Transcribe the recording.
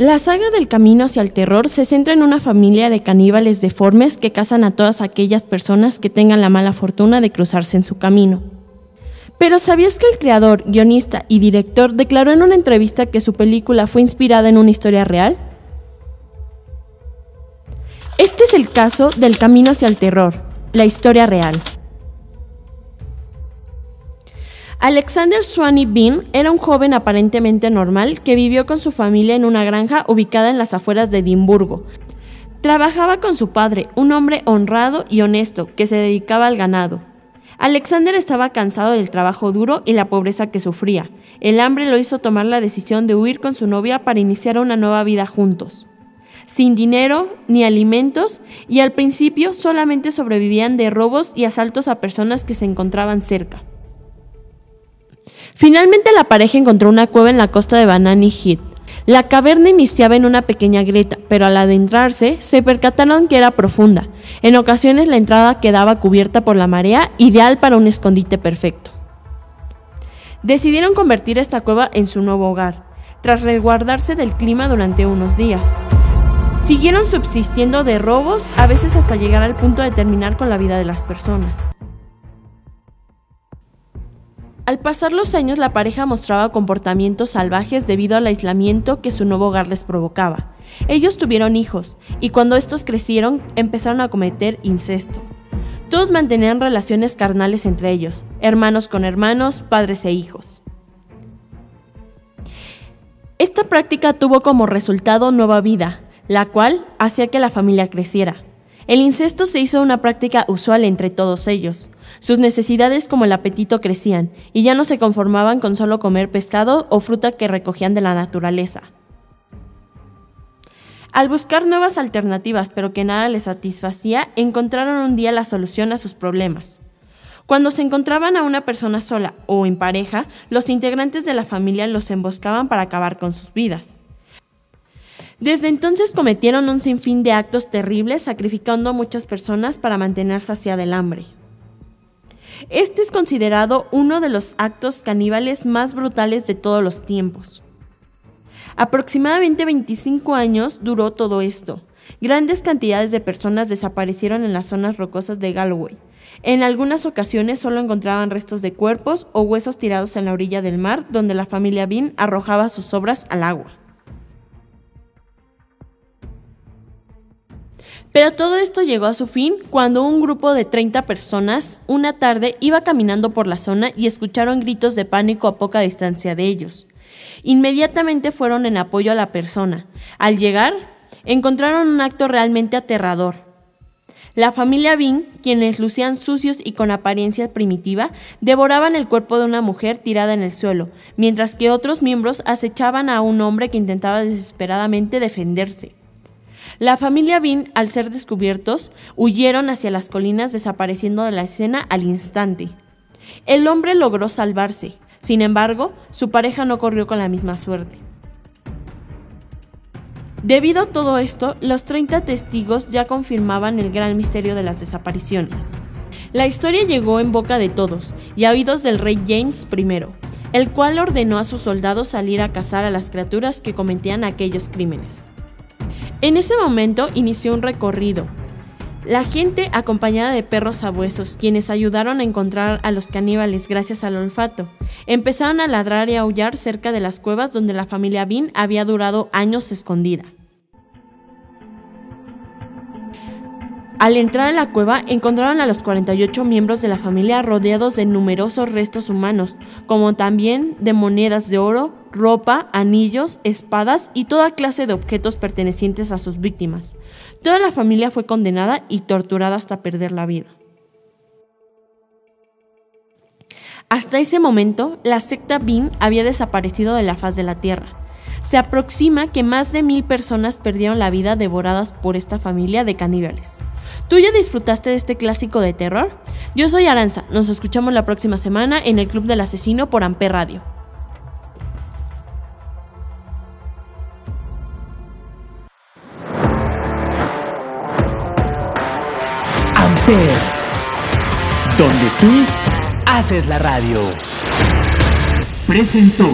La saga del camino hacia el terror se centra en una familia de caníbales deformes que cazan a todas aquellas personas que tengan la mala fortuna de cruzarse en su camino. Pero ¿sabías que el creador, guionista y director declaró en una entrevista que su película fue inspirada en una historia real? Este es el caso del camino hacia el terror, la historia real. Alexander Swanee Bean era un joven aparentemente normal que vivió con su familia en una granja ubicada en las afueras de Edimburgo. Trabajaba con su padre, un hombre honrado y honesto que se dedicaba al ganado. Alexander estaba cansado del trabajo duro y la pobreza que sufría. El hambre lo hizo tomar la decisión de huir con su novia para iniciar una nueva vida juntos. Sin dinero ni alimentos y al principio solamente sobrevivían de robos y asaltos a personas que se encontraban cerca. Finalmente la pareja encontró una cueva en la costa de Banani Heath. La caverna iniciaba en una pequeña grieta, pero al adentrarse se percataron que era profunda. En ocasiones la entrada quedaba cubierta por la marea, ideal para un escondite perfecto. Decidieron convertir esta cueva en su nuevo hogar, tras resguardarse del clima durante unos días. Siguieron subsistiendo de robos, a veces hasta llegar al punto de terminar con la vida de las personas. Al pasar los años, la pareja mostraba comportamientos salvajes debido al aislamiento que su nuevo hogar les provocaba. Ellos tuvieron hijos, y cuando estos crecieron, empezaron a cometer incesto. Todos mantenían relaciones carnales entre ellos, hermanos con hermanos, padres e hijos. Esta práctica tuvo como resultado nueva vida, la cual hacía que la familia creciera. El incesto se hizo una práctica usual entre todos ellos. Sus necesidades como el apetito crecían y ya no se conformaban con solo comer pescado o fruta que recogían de la naturaleza. Al buscar nuevas alternativas pero que nada les satisfacía, encontraron un día la solución a sus problemas. Cuando se encontraban a una persona sola o en pareja, los integrantes de la familia los emboscaban para acabar con sus vidas. Desde entonces cometieron un sinfín de actos terribles, sacrificando a muchas personas para mantenerse hacia del hambre. Este es considerado uno de los actos caníbales más brutales de todos los tiempos. Aproximadamente 25 años duró todo esto. Grandes cantidades de personas desaparecieron en las zonas rocosas de Galway. En algunas ocasiones solo encontraban restos de cuerpos o huesos tirados en la orilla del mar donde la familia Bean arrojaba sus obras al agua. Pero todo esto llegó a su fin cuando un grupo de 30 personas una tarde iba caminando por la zona y escucharon gritos de pánico a poca distancia de ellos. Inmediatamente fueron en apoyo a la persona. Al llegar, encontraron un acto realmente aterrador. La familia Bean, quienes lucían sucios y con apariencia primitiva, devoraban el cuerpo de una mujer tirada en el suelo, mientras que otros miembros acechaban a un hombre que intentaba desesperadamente defenderse. La familia Bean, al ser descubiertos, huyeron hacia las colinas desapareciendo de la escena al instante. El hombre logró salvarse, sin embargo, su pareja no corrió con la misma suerte. Debido a todo esto, los 30 testigos ya confirmaban el gran misterio de las desapariciones. La historia llegó en boca de todos y a oídos del rey James I, el cual ordenó a sus soldados salir a cazar a las criaturas que cometían aquellos crímenes. En ese momento inició un recorrido. La gente acompañada de perros sabuesos, quienes ayudaron a encontrar a los caníbales gracias al olfato, empezaron a ladrar y aullar cerca de las cuevas donde la familia Bean había durado años escondida. Al entrar a la cueva encontraron a los 48 miembros de la familia rodeados de numerosos restos humanos, como también de monedas de oro, ropa, anillos, espadas y toda clase de objetos pertenecientes a sus víctimas. Toda la familia fue condenada y torturada hasta perder la vida. Hasta ese momento, la secta Bean había desaparecido de la faz de la Tierra. Se aproxima que más de mil personas perdieron la vida devoradas por esta familia de caníbales. ¿Tú ya disfrutaste de este clásico de terror? Yo soy Aranza, nos escuchamos la próxima semana en el Club del Asesino por Amper Radio. Amper, donde tú haces la radio. Presentó.